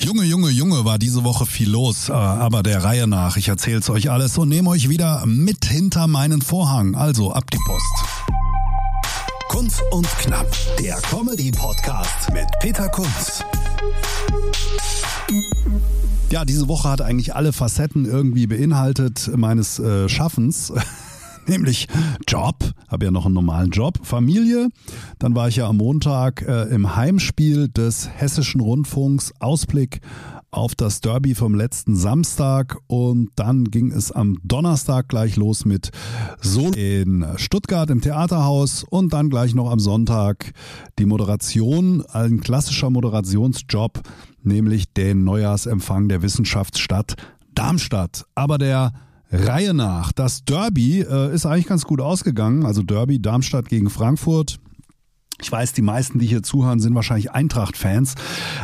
Junge, Junge, Junge, war diese Woche viel los, äh, aber der Reihe nach. Ich erzähl's euch alles und nehme euch wieder mit hinter meinen Vorhang. Also ab die Post. Kunz und Knapp, der Comedy-Podcast mit Peter Kunz. Ja, diese Woche hat eigentlich alle Facetten irgendwie beinhaltet meines äh, Schaffens. nämlich Job, habe ja noch einen normalen Job, Familie. Dann war ich ja am Montag äh, im Heimspiel des Hessischen Rundfunks, Ausblick auf das Derby vom letzten Samstag. Und dann ging es am Donnerstag gleich los mit Solo in Stuttgart im Theaterhaus. Und dann gleich noch am Sonntag die Moderation, ein klassischer Moderationsjob, nämlich den Neujahrsempfang der Wissenschaftsstadt Darmstadt. Aber der Reihe nach. Das Derby äh, ist eigentlich ganz gut ausgegangen. Also Derby Darmstadt gegen Frankfurt. Ich weiß, die meisten, die hier zuhören, sind wahrscheinlich Eintracht-Fans,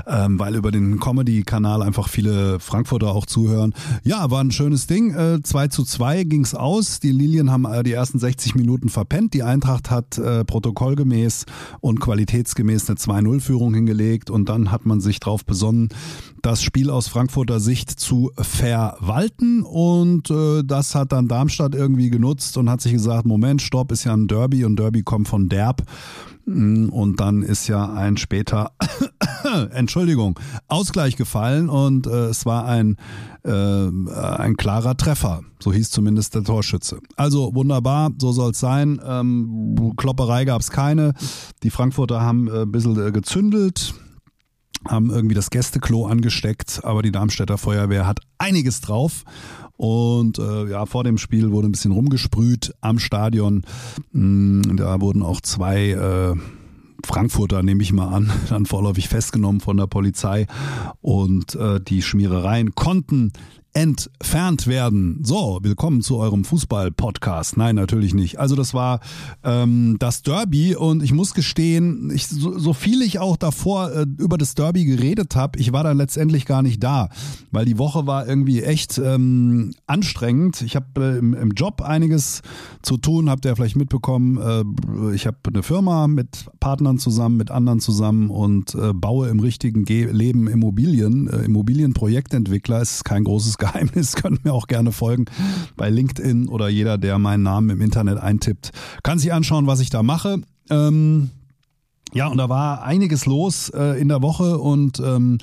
ähm, weil über den Comedy-Kanal einfach viele Frankfurter auch zuhören. Ja, war ein schönes Ding. Äh, 2 zu 2 ging's aus. Die Lilien haben äh, die ersten 60 Minuten verpennt. Die Eintracht hat äh, protokollgemäß und qualitätsgemäß eine 2-0-Führung hingelegt und dann hat man sich darauf besonnen, das Spiel aus Frankfurter Sicht zu verwalten und äh, das hat dann Darmstadt irgendwie genutzt und hat sich gesagt, Moment, Stopp, ist ja ein Derby und Derby kommt von Derb. Und dann ist ja ein später, Entschuldigung, Ausgleich gefallen und äh, es war ein, äh, ein klarer Treffer. So hieß zumindest der Torschütze. Also wunderbar, so soll es sein. Ähm, Klopperei gab es keine. Die Frankfurter haben äh, ein bisschen äh, gezündelt haben irgendwie das Gästeklo angesteckt, aber die Darmstädter Feuerwehr hat einiges drauf. Und äh, ja, vor dem Spiel wurde ein bisschen rumgesprüht am Stadion. Mm, da wurden auch zwei äh, Frankfurter, nehme ich mal an, dann vorläufig festgenommen von der Polizei. Und äh, die Schmierereien konnten entfernt werden. So, willkommen zu eurem Fußball-Podcast. Nein, natürlich nicht. Also das war ähm, das Derby und ich muss gestehen, ich, so, so viel ich auch davor äh, über das Derby geredet habe, ich war dann letztendlich gar nicht da, weil die Woche war irgendwie echt ähm, anstrengend. Ich habe äh, im, im, Job einiges zu tun, habt ihr vielleicht mitbekommen. Äh, ich habe eine Firma mit Partnern zusammen, mit anderen zusammen und äh, baue im richtigen Ge Leben Immobilien. Äh, Immobilienprojektentwickler ist kein großes Geheimnis, könnt mir auch gerne folgen bei LinkedIn oder jeder, der meinen Namen im Internet eintippt, kann sich anschauen, was ich da mache. Ähm, ja, und da war einiges los äh, in der Woche und ähm,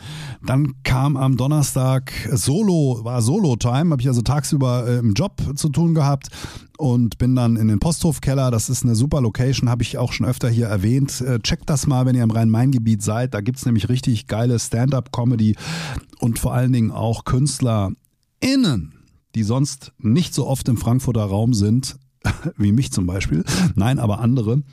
dann kam am Donnerstag Solo, war Solo-Time, habe ich also tagsüber äh, im Job zu tun gehabt und bin dann in den Posthofkeller. Das ist eine super Location, habe ich auch schon öfter hier erwähnt. Äh, checkt das mal, wenn ihr im Rhein-Main-Gebiet seid. Da gibt's nämlich richtig geile Stand-up-Comedy und vor allen Dingen auch Künstler innen, die sonst nicht so oft im Frankfurter Raum sind, wie mich zum Beispiel, nein, aber andere,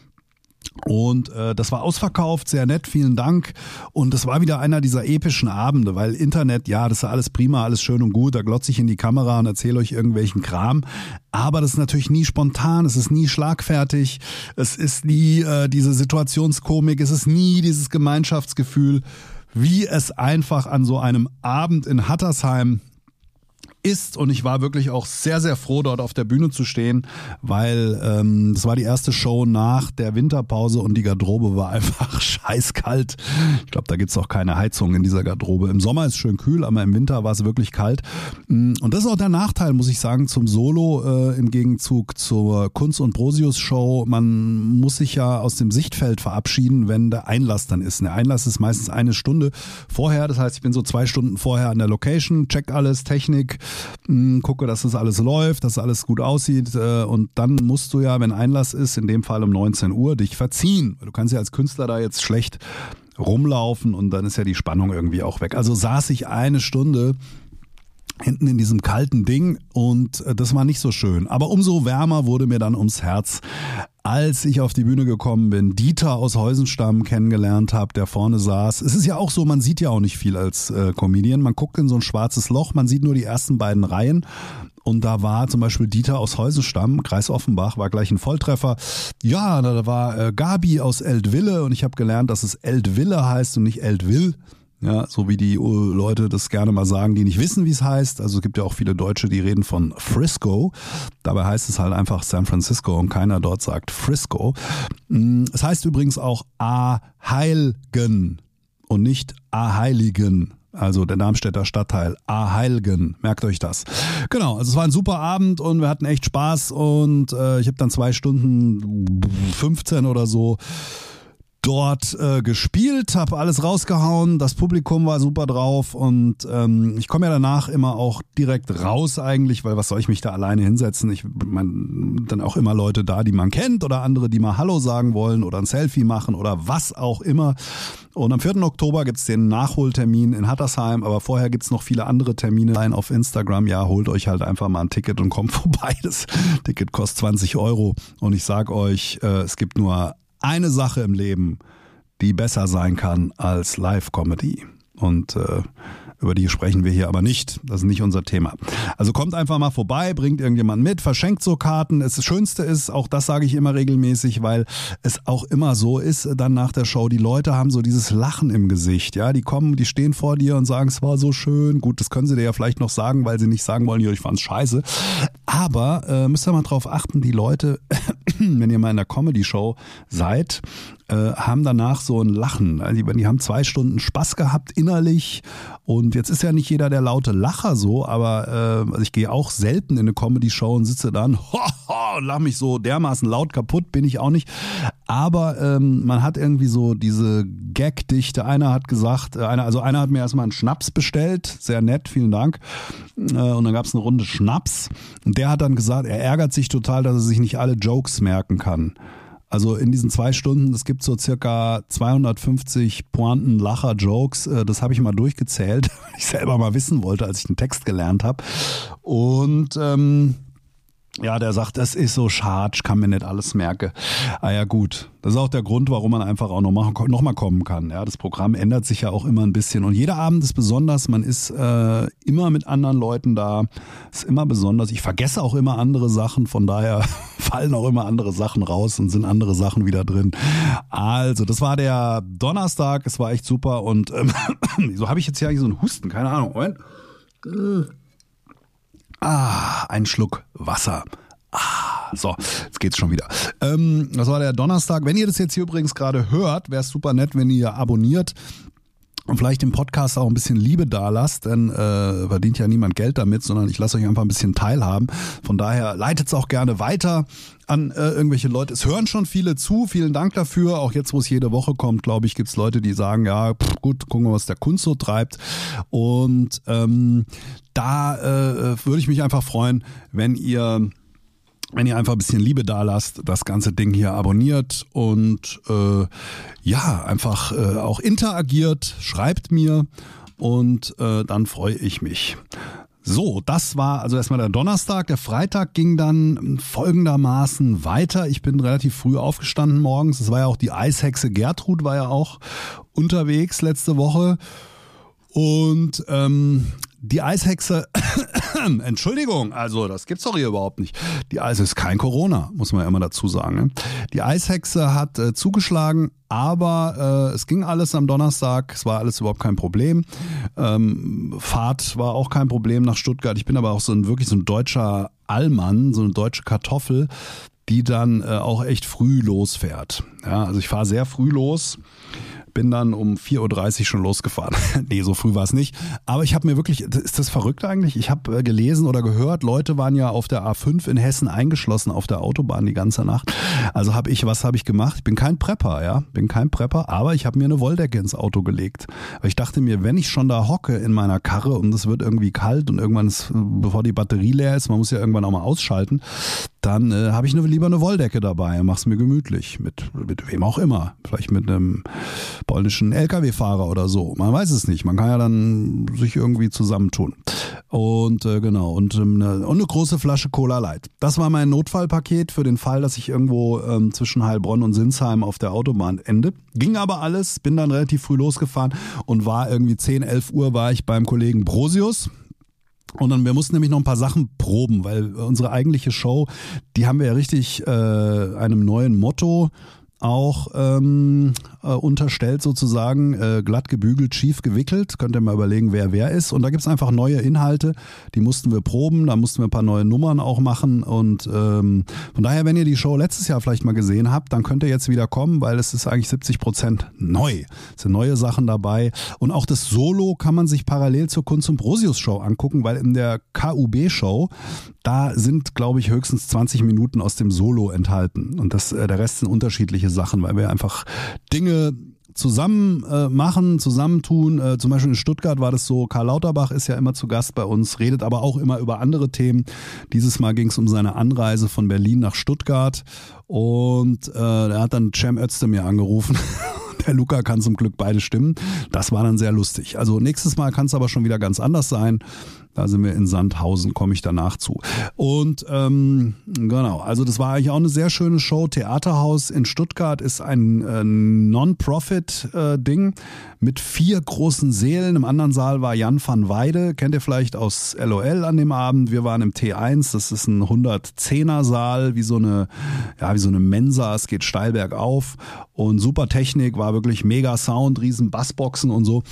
und äh, das war ausverkauft, sehr nett, vielen Dank. Und das war wieder einer dieser epischen Abende, weil Internet, ja, das ist alles prima, alles schön und gut, da glotze ich in die Kamera und erzähle euch irgendwelchen Kram. Aber das ist natürlich nie spontan, es ist nie schlagfertig, es ist nie äh, diese Situationskomik, es ist nie dieses Gemeinschaftsgefühl, wie es einfach an so einem Abend in Hattersheim ist und ich war wirklich auch sehr, sehr froh, dort auf der Bühne zu stehen, weil ähm, das war die erste Show nach der Winterpause und die Garderobe war einfach scheißkalt. Ich glaube, da gibt's auch keine Heizung in dieser Garderobe. Im Sommer ist es schön kühl, aber im Winter war es wirklich kalt. Mm, und das ist auch der Nachteil, muss ich sagen, zum Solo äh, im Gegenzug zur Kunst- und Brosius-Show. Man muss sich ja aus dem Sichtfeld verabschieden, wenn der Einlass dann ist. Der Einlass ist meistens eine Stunde vorher. Das heißt, ich bin so zwei Stunden vorher an der Location, check alles, Technik, hm, gucke, dass das alles läuft, dass alles gut aussieht äh, und dann musst du ja, wenn Einlass ist, in dem Fall um 19 Uhr, dich verziehen. Du kannst ja als Künstler da jetzt schlecht rumlaufen und dann ist ja die Spannung irgendwie auch weg. Also saß ich eine Stunde hinten in diesem kalten Ding und äh, das war nicht so schön. Aber umso wärmer wurde mir dann ums Herz als ich auf die Bühne gekommen bin, Dieter aus Heusenstamm kennengelernt habe, der vorne saß. Es ist ja auch so, man sieht ja auch nicht viel als äh, Comedian. Man guckt in so ein schwarzes Loch, man sieht nur die ersten beiden Reihen. Und da war zum Beispiel Dieter aus Heusenstamm, Kreis Offenbach, war gleich ein Volltreffer. Ja, da war äh, Gabi aus Eltville und ich habe gelernt, dass es Eltville heißt und nicht Eltville. Ja, so wie die äh, Leute das gerne mal sagen, die nicht wissen, wie es heißt. Also es gibt ja auch viele Deutsche, die reden von Frisco. Dabei heißt es halt einfach San Francisco und keiner dort sagt Frisco. Mm, es heißt übrigens auch A-Heilgen und nicht A-Heiligen also der Darmstädter Stadtteil Aheilgen. Merkt euch das. Genau, also es war ein super Abend und wir hatten echt Spaß und äh, ich habe dann zwei Stunden 15 oder so dort äh, gespielt, habe alles rausgehauen, das Publikum war super drauf und ähm, ich komme ja danach immer auch direkt raus eigentlich, weil was soll ich mich da alleine hinsetzen? Ich mein, dann auch immer Leute da, die man kennt oder andere, die mal Hallo sagen wollen oder ein Selfie machen oder was auch immer. Und am 4. Oktober gibt's den Nachholtermin in Hattersheim, aber vorher gibt's noch viele andere Termine rein auf Instagram. Ja, holt euch halt einfach mal ein Ticket und kommt vorbei. Das Ticket kostet 20 Euro und ich sag euch, äh, es gibt nur eine Sache im Leben, die besser sein kann als Live-Comedy. Und äh, über die sprechen wir hier aber nicht. Das ist nicht unser Thema. Also kommt einfach mal vorbei, bringt irgendjemand mit, verschenkt so Karten. Das Schönste ist, auch das sage ich immer regelmäßig, weil es auch immer so ist, dann nach der Show, die Leute haben so dieses Lachen im Gesicht. Ja, die kommen, die stehen vor dir und sagen, es war so schön. Gut, das können sie dir ja vielleicht noch sagen, weil sie nicht sagen wollen, ich fand's scheiße. Aber äh, müsst ihr mal drauf achten, die Leute, wenn ihr mal in der Comedy-Show seid, äh, haben danach so ein Lachen. Also die, die haben zwei Stunden Spaß gehabt innerlich und jetzt ist ja nicht jeder der laute Lacher so, aber äh, also ich gehe auch selten in eine Comedy-Show und sitze dann ho, ho, und lach mich so dermaßen laut kaputt, bin ich auch nicht. Aber ähm, man hat irgendwie so diese Gag-Dichte. Einer hat gesagt, äh, einer, also einer hat mir erstmal einen Schnaps bestellt, sehr nett, vielen Dank. Äh, und dann gab es eine Runde Schnaps. Und der hat dann gesagt, er ärgert sich total, dass er sich nicht alle Jokes merken kann. Also in diesen zwei Stunden, es gibt so circa 250 Pointen, Lacher, Jokes. Äh, das habe ich mal durchgezählt, weil ich selber mal wissen wollte, als ich den Text gelernt habe. Und ähm, ja, der sagt, das ist so schade, ich kann mir nicht alles merken. Ah ja, gut. Das ist auch der Grund, warum man einfach auch noch mal, noch mal kommen kann. Ja, das Programm ändert sich ja auch immer ein bisschen. Und jeder Abend ist besonders. Man ist äh, immer mit anderen Leuten da. Ist immer besonders. Ich vergesse auch immer andere Sachen. Von daher fallen auch immer andere Sachen raus und sind andere Sachen wieder drin. Also, das war der Donnerstag. Es war echt super. Und ähm, so habe ich jetzt hier eigentlich so einen Husten. Keine Ahnung. Moment. Ah, ein Schluck Wasser. Ah, so, jetzt geht's schon wieder. Ähm, das war der Donnerstag. Wenn ihr das jetzt hier übrigens gerade hört, wäre es super nett, wenn ihr abonniert und vielleicht dem Podcast auch ein bisschen Liebe da lasst, denn äh, verdient ja niemand Geld damit, sondern ich lasse euch einfach ein bisschen teilhaben. Von daher leitet es auch gerne weiter an äh, irgendwelche Leute. Es hören schon viele zu, vielen Dank dafür. Auch jetzt, wo es jede Woche kommt, glaube ich, gibt's Leute, die sagen, ja, pff, gut, gucken wir, was der Kunst so treibt. Und ähm, da äh, würde ich mich einfach freuen, wenn ihr wenn ihr einfach ein bisschen Liebe da lasst, das ganze Ding hier abonniert und äh, ja, einfach äh, auch interagiert, schreibt mir und äh, dann freue ich mich. So, das war also erstmal der Donnerstag. Der Freitag ging dann folgendermaßen weiter. Ich bin relativ früh aufgestanden morgens. Es war ja auch die Eishexe Gertrud, war ja auch unterwegs letzte Woche. Und ähm, die Eishexe, Entschuldigung, also das gibt's doch hier überhaupt nicht. Die Eis ist kein Corona, muss man ja immer dazu sagen. Ne? Die Eishexe hat äh, zugeschlagen, aber äh, es ging alles am Donnerstag, es war alles überhaupt kein Problem. Ähm, Fahrt war auch kein Problem nach Stuttgart. Ich bin aber auch so ein wirklich so ein deutscher Allmann, so eine deutsche Kartoffel, die dann äh, auch echt früh losfährt. Ja, also ich fahre sehr früh los bin dann um 4.30 Uhr schon losgefahren. nee, so früh war es nicht. Aber ich habe mir wirklich, ist das verrückt eigentlich? Ich habe äh, gelesen oder gehört, Leute waren ja auf der A5 in Hessen eingeschlossen auf der Autobahn die ganze Nacht. Also habe ich, was habe ich gemacht? Ich bin kein Prepper, ja, bin kein Prepper, aber ich habe mir eine Wolldecke ins Auto gelegt. Weil ich dachte mir, wenn ich schon da hocke in meiner Karre und es wird irgendwie kalt und irgendwann ist, bevor die Batterie leer ist, man muss ja irgendwann auch mal ausschalten, dann äh, habe ich eine, lieber eine Wolldecke dabei, mach's mir gemütlich, mit, mit wem auch immer. Vielleicht mit einem polnischen Lkw-Fahrer oder so. Man weiß es nicht. Man kann ja dann sich irgendwie zusammentun. Und äh, genau, und, ähm, eine, und eine große Flasche Cola Light. Das war mein Notfallpaket für den Fall, dass ich irgendwo ähm, zwischen Heilbronn und Sinsheim auf der Autobahn ende. Ging aber alles, bin dann relativ früh losgefahren und war irgendwie 10, 11 Uhr war ich beim Kollegen Brosius. Und dann, wir mussten nämlich noch ein paar Sachen proben, weil unsere eigentliche Show, die haben wir ja richtig äh, einem neuen Motto auch ähm, äh, unterstellt sozusagen, äh, glatt gebügelt, schief gewickelt. Könnt ihr mal überlegen, wer wer ist. Und da gibt's einfach neue Inhalte, die mussten wir proben, da mussten wir ein paar neue Nummern auch machen. Und ähm, von daher, wenn ihr die Show letztes Jahr vielleicht mal gesehen habt, dann könnt ihr jetzt wieder kommen, weil es ist eigentlich 70 Prozent neu. Es sind neue Sachen dabei. Und auch das Solo kann man sich parallel zur Kunst und Brosius Show angucken, weil in der KUB-Show, da sind, glaube ich, höchstens 20 Minuten aus dem Solo enthalten. Und das, äh, der Rest sind unterschiedliche Sachen, weil wir einfach Dinge zusammen äh, machen, zusammentun. Äh, zum Beispiel in Stuttgart war das so, Karl Lauterbach ist ja immer zu Gast bei uns, redet aber auch immer über andere Themen. Dieses Mal ging es um seine Anreise von Berlin nach Stuttgart und äh, er hat dann Cem Özdemir angerufen der Luca kann zum Glück beide stimmen. Das war dann sehr lustig. Also nächstes Mal kann es aber schon wieder ganz anders sein. Da sind wir in Sandhausen, komme ich danach zu. Und ähm, genau, also das war eigentlich auch eine sehr schöne Show. Theaterhaus in Stuttgart ist ein äh, Non-Profit-Ding äh, mit vier großen Sälen. Im anderen Saal war Jan van Weide, kennt ihr vielleicht aus LOL an dem Abend. Wir waren im T1, das ist ein 110er Saal, wie so eine, ja, wie so eine Mensa. Es geht steil bergauf und super Technik, war wirklich mega Sound, riesen Bassboxen und so.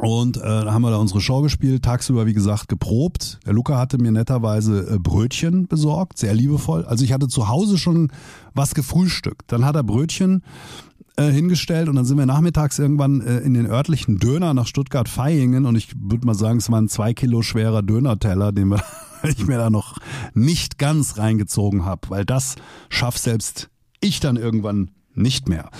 Und äh, da haben wir da unsere Show gespielt, tagsüber wie gesagt geprobt. Der Luca hatte mir netterweise äh, Brötchen besorgt, sehr liebevoll. Also ich hatte zu Hause schon was gefrühstückt. Dann hat er Brötchen äh, hingestellt und dann sind wir nachmittags irgendwann äh, in den örtlichen Döner nach Stuttgart-Vaihingen und ich würde mal sagen, es war ein zwei Kilo schwerer Dönerteller, den wir, ich mir da noch nicht ganz reingezogen habe, weil das schafft selbst ich dann irgendwann nicht mehr.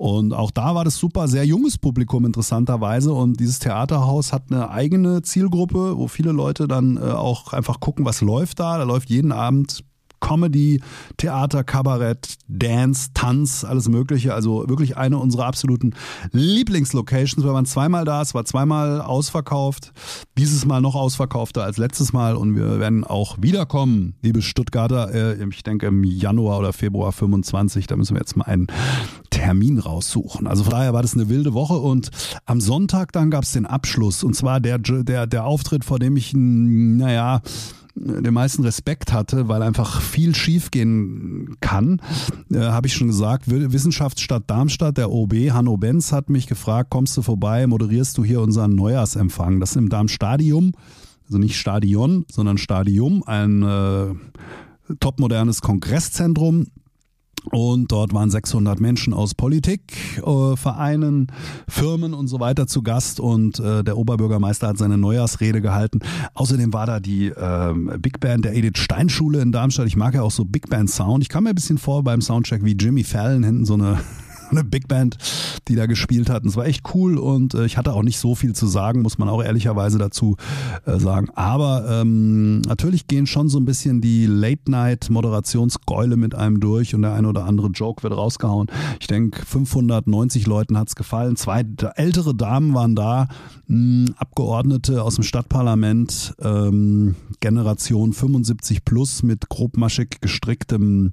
Und auch da war das super, sehr junges Publikum interessanterweise. Und dieses Theaterhaus hat eine eigene Zielgruppe, wo viele Leute dann äh, auch einfach gucken, was läuft da. Da läuft jeden Abend Comedy, Theater, Kabarett, Dance, Tanz, alles Mögliche. Also wirklich eine unserer absoluten Lieblingslocations. Wir waren zweimal da, es war zweimal ausverkauft. Dieses Mal noch ausverkaufter als letztes Mal und wir werden auch wiederkommen, liebe Stuttgarter. Äh, ich denke im Januar oder Februar 25. Da müssen wir jetzt mal einen Termin raussuchen. Also von daher war das eine wilde Woche und am Sonntag dann gab es den Abschluss und zwar der, der, der Auftritt, vor dem ich, naja, den meisten Respekt hatte, weil einfach viel schiefgehen kann, äh, habe ich schon gesagt. Wissenschaftsstadt Darmstadt, der OB Hanno Benz hat mich gefragt, kommst du vorbei, moderierst du hier unseren Neujahrsempfang? Das ist im Darmstadium, also nicht Stadion, sondern Stadium, ein äh, topmodernes Kongresszentrum und dort waren 600 Menschen aus Politik, äh, Vereinen, Firmen und so weiter zu Gast. Und äh, der Oberbürgermeister hat seine Neujahrsrede gehalten. Außerdem war da die äh, Big Band der Edith Stein Schule in Darmstadt. Ich mag ja auch so Big Band Sound. Ich kam mir ein bisschen vor beim Soundcheck wie Jimmy Fallon hinten so eine eine Big Band, die da gespielt hat. Und es war echt cool und äh, ich hatte auch nicht so viel zu sagen, muss man auch ehrlicherweise dazu äh, sagen. Aber ähm, natürlich gehen schon so ein bisschen die Late-Night-Moderationsgäule mit einem durch und der eine oder andere Joke wird rausgehauen. Ich denke, 590 Leuten hat's gefallen. Zwei ältere Damen waren da, mh, Abgeordnete aus dem Stadtparlament, ähm, Generation 75 plus mit grobmaschig gestricktem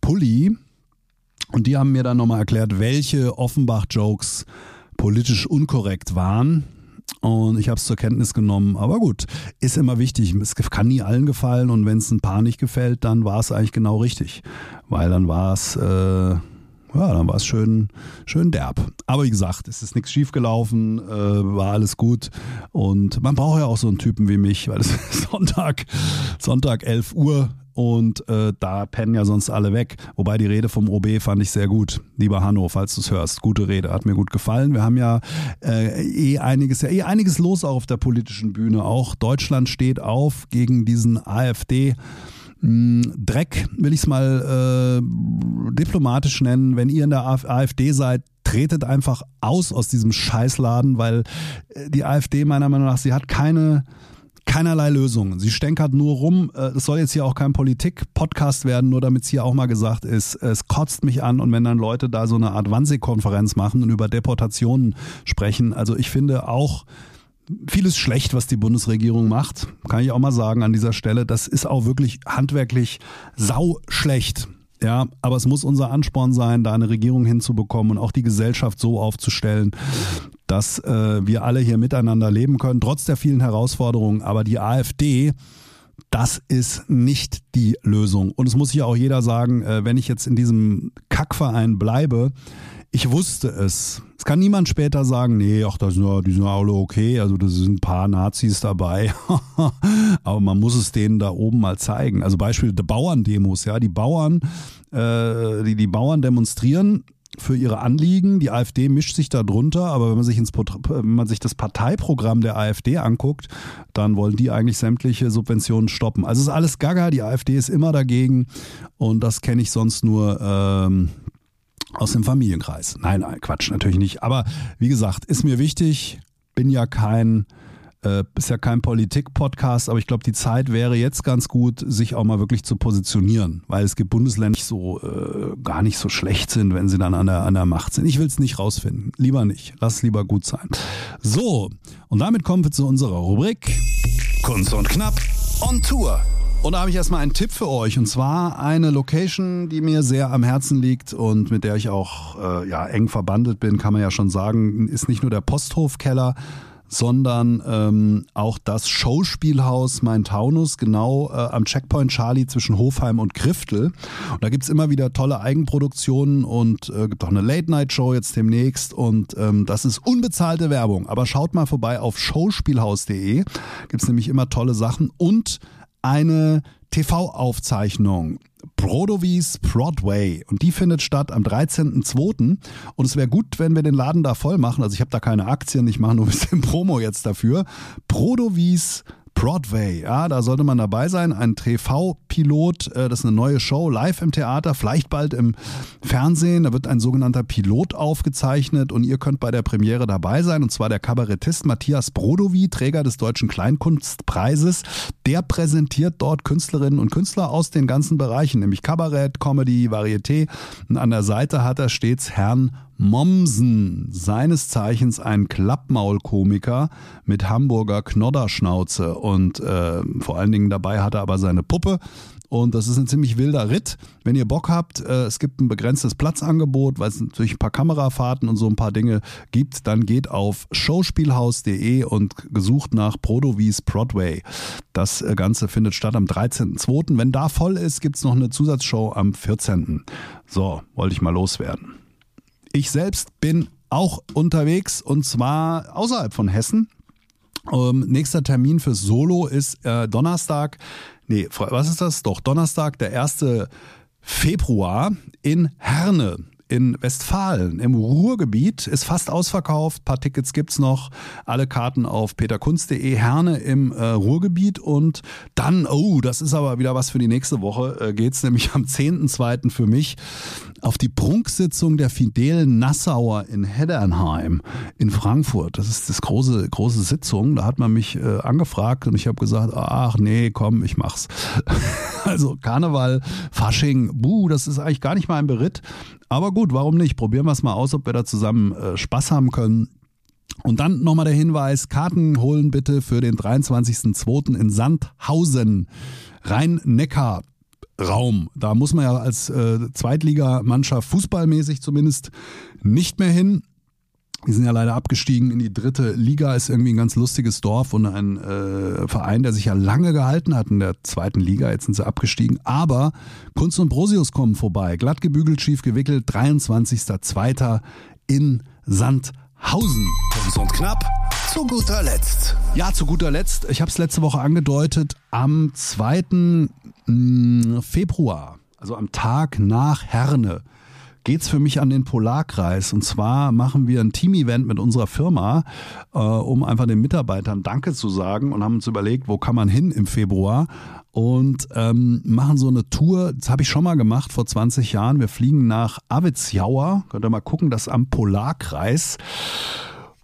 Pulli und die haben mir dann nochmal erklärt, welche Offenbach-Jokes politisch unkorrekt waren. Und ich habe es zur Kenntnis genommen. Aber gut, ist immer wichtig. Es kann nie allen gefallen. Und wenn es ein paar nicht gefällt, dann war es eigentlich genau richtig. Weil dann war es... Äh, ja, dann war es schön, schön derb. Aber wie gesagt, es ist nichts schiefgelaufen, äh, war alles gut. Und man braucht ja auch so einen Typen wie mich, weil es ist Sonntag, Sonntag 11 Uhr und äh, da pennen ja sonst alle weg. Wobei die Rede vom OB fand ich sehr gut. Lieber Hanno, falls du es hörst, gute Rede, hat mir gut gefallen. Wir haben ja äh, eh einiges, ja eh einiges los auch auf der politischen Bühne. Auch Deutschland steht auf gegen diesen AfD. Hm, Dreck, will ich es mal äh, diplomatisch nennen. Wenn ihr in der AfD seid, tretet einfach aus aus diesem Scheißladen, weil äh, die AfD meiner Meinung nach, sie hat keine keinerlei Lösungen. Sie stänkert nur rum. Äh, es soll jetzt hier auch kein Politik-Podcast werden, nur damit es hier auch mal gesagt ist. Es kotzt mich an und wenn dann Leute da so eine Art Wannsee-Konferenz machen und über Deportationen sprechen. Also ich finde auch, vieles schlecht, was die Bundesregierung macht. Kann ich auch mal sagen an dieser Stelle. Das ist auch wirklich handwerklich sau schlecht. Ja, aber es muss unser Ansporn sein, da eine Regierung hinzubekommen und auch die Gesellschaft so aufzustellen, dass äh, wir alle hier miteinander leben können, trotz der vielen Herausforderungen. Aber die AfD, das ist nicht die Lösung. Und es muss ja auch jeder sagen, äh, wenn ich jetzt in diesem Kackverein bleibe, ich wusste es. Es kann niemand später sagen, nee, ach, das sind ja, die sind alle okay, also da sind ein paar Nazis dabei. Aber man muss es denen da oben mal zeigen. Also Beispiel der Bauerndemos, ja, die Bauern, äh, die, die Bauern demonstrieren für ihre Anliegen. Die AfD mischt sich da drunter, aber wenn man sich ins wenn man sich das Parteiprogramm der AfD anguckt, dann wollen die eigentlich sämtliche Subventionen stoppen. Also ist alles Gaga, die AfD ist immer dagegen und das kenne ich sonst nur ähm, aus dem Familienkreis. Nein, nein, Quatsch, natürlich nicht. Aber wie gesagt, ist mir wichtig, bin ja kein, äh, ist ja kein Politik-Podcast, aber ich glaube, die Zeit wäre jetzt ganz gut, sich auch mal wirklich zu positionieren, weil es gibt Bundesländer, die so äh, gar nicht so schlecht sind, wenn sie dann an der, an der Macht sind. Ich will es nicht rausfinden. Lieber nicht. Lass es lieber gut sein. So, und damit kommen wir zu unserer Rubrik Kunst und Knapp on Tour. Und da habe ich erstmal einen Tipp für euch. Und zwar eine Location, die mir sehr am Herzen liegt und mit der ich auch äh, ja, eng verbandelt bin, kann man ja schon sagen, ist nicht nur der Posthofkeller, sondern ähm, auch das Showspielhaus Main Taunus, genau äh, am Checkpoint Charlie zwischen Hofheim und Kriftel. Und da gibt's immer wieder tolle Eigenproduktionen und äh, gibt auch eine Late-Night-Show jetzt demnächst. Und ähm, das ist unbezahlte Werbung. Aber schaut mal vorbei auf showspielhaus.de. Gibt's nämlich immer tolle Sachen und eine TV-Aufzeichnung. Brodowies Broadway. Und die findet statt am 13.02. Und es wäre gut, wenn wir den Laden da voll machen. Also ich habe da keine Aktien, ich mache nur ein bisschen Promo jetzt dafür. Brodowies Broadway, ja, da sollte man dabei sein. Ein TV-Pilot, äh, das ist eine neue Show, live im Theater, vielleicht bald im Fernsehen. Da wird ein sogenannter Pilot aufgezeichnet und ihr könnt bei der Premiere dabei sein. Und zwar der Kabarettist Matthias Brodowy, Träger des Deutschen Kleinkunstpreises. Der präsentiert dort Künstlerinnen und Künstler aus den ganzen Bereichen, nämlich Kabarett, Comedy, Varieté. Und an der Seite hat er stets Herrn Mommsen, seines Zeichens ein Klappmaulkomiker mit Hamburger Knodderschnauze und äh, vor allen Dingen dabei hat er aber seine Puppe und das ist ein ziemlich wilder Ritt. Wenn ihr Bock habt, äh, es gibt ein begrenztes Platzangebot, weil es natürlich ein paar Kamerafahrten und so ein paar Dinge gibt, dann geht auf showspielhaus.de und gesucht nach Prodowies Broadway. Das äh, Ganze findet statt am 13.02. Wenn da voll ist, gibt es noch eine Zusatzshow am 14. So, wollte ich mal loswerden. Ich selbst bin auch unterwegs und zwar außerhalb von Hessen. Ähm, nächster Termin fürs Solo ist äh, Donnerstag. Nee, was ist das? Doch, Donnerstag, der 1. Februar in Herne in Westfalen im Ruhrgebiet ist fast ausverkauft. Ein paar Tickets gibt's noch. Alle Karten auf peterkunst.de. Herne im äh, Ruhrgebiet. Und dann, oh, das ist aber wieder was für die nächste Woche, äh, geht's nämlich am 10.2. für mich auf die Prunksitzung der Fidel Nassauer in Heddernheim in Frankfurt. Das ist das große, große Sitzung. Da hat man mich äh, angefragt und ich habe gesagt, ach nee, komm, ich mach's. also Karneval, Fasching, buh, das ist eigentlich gar nicht mal ein Beritt. Aber gut, warum nicht? Probieren wir es mal aus, ob wir da zusammen äh, Spaß haben können. Und dann nochmal der Hinweis, Karten holen bitte für den 23.02. in Sandhausen, Rhein-Neckar. Raum. Da muss man ja als äh, Zweitligamannschaft fußballmäßig zumindest nicht mehr hin. Die sind ja leider abgestiegen in die dritte Liga, ist irgendwie ein ganz lustiges Dorf und ein äh, Verein, der sich ja lange gehalten hat in der zweiten Liga. Jetzt sind sie abgestiegen. Aber Kunst und Brosius kommen vorbei. Glatt gebügelt, schief gewickelt. 23.02. in Sandhausen. Kunst und knapp. Zu guter Letzt. Ja, zu guter Letzt. Ich habe es letzte Woche angedeutet. Am 2. Mm, Februar, also am Tag nach Herne geht's für mich an den Polarkreis. Und zwar machen wir ein Team-Event mit unserer Firma, äh, um einfach den Mitarbeitern Danke zu sagen und haben uns überlegt, wo kann man hin im Februar und ähm, machen so eine Tour. Das habe ich schon mal gemacht vor 20 Jahren. Wir fliegen nach Avitzjauer. Könnt ihr mal gucken, das am Polarkreis.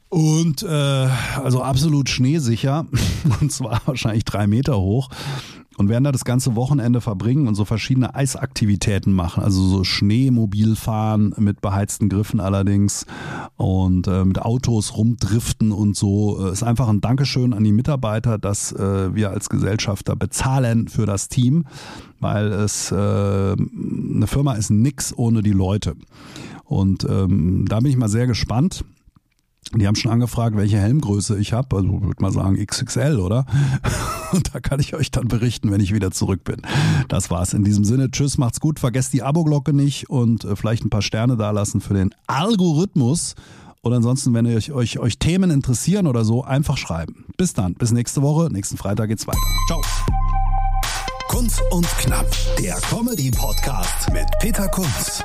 Und äh, also absolut schneesicher. Und zwar wahrscheinlich drei Meter hoch. Und werden da das ganze Wochenende verbringen und so verschiedene Eisaktivitäten machen. Also so Schneemobil fahren mit beheizten Griffen allerdings und äh, mit Autos rumdriften und so. Ist einfach ein Dankeschön an die Mitarbeiter, dass äh, wir als Gesellschafter bezahlen für das Team, weil es äh, eine Firma ist nix ohne die Leute. Und ähm, da bin ich mal sehr gespannt. Die haben schon angefragt, welche Helmgröße ich habe. Also würde mal sagen XXL, oder? Und da kann ich euch dann berichten, wenn ich wieder zurück bin. Das war's in diesem Sinne. Tschüss, macht's gut. Vergesst die Abo-Glocke nicht und äh, vielleicht ein paar Sterne dalassen für den Algorithmus. Und ansonsten, wenn euch, euch, euch Themen interessieren oder so, einfach schreiben. Bis dann. Bis nächste Woche. Nächsten Freitag geht's weiter. Ciao. Kunz und Knapp, der Comedy-Podcast mit Peter Kunz.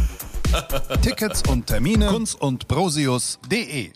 Tickets und Termine kunz und brosius.de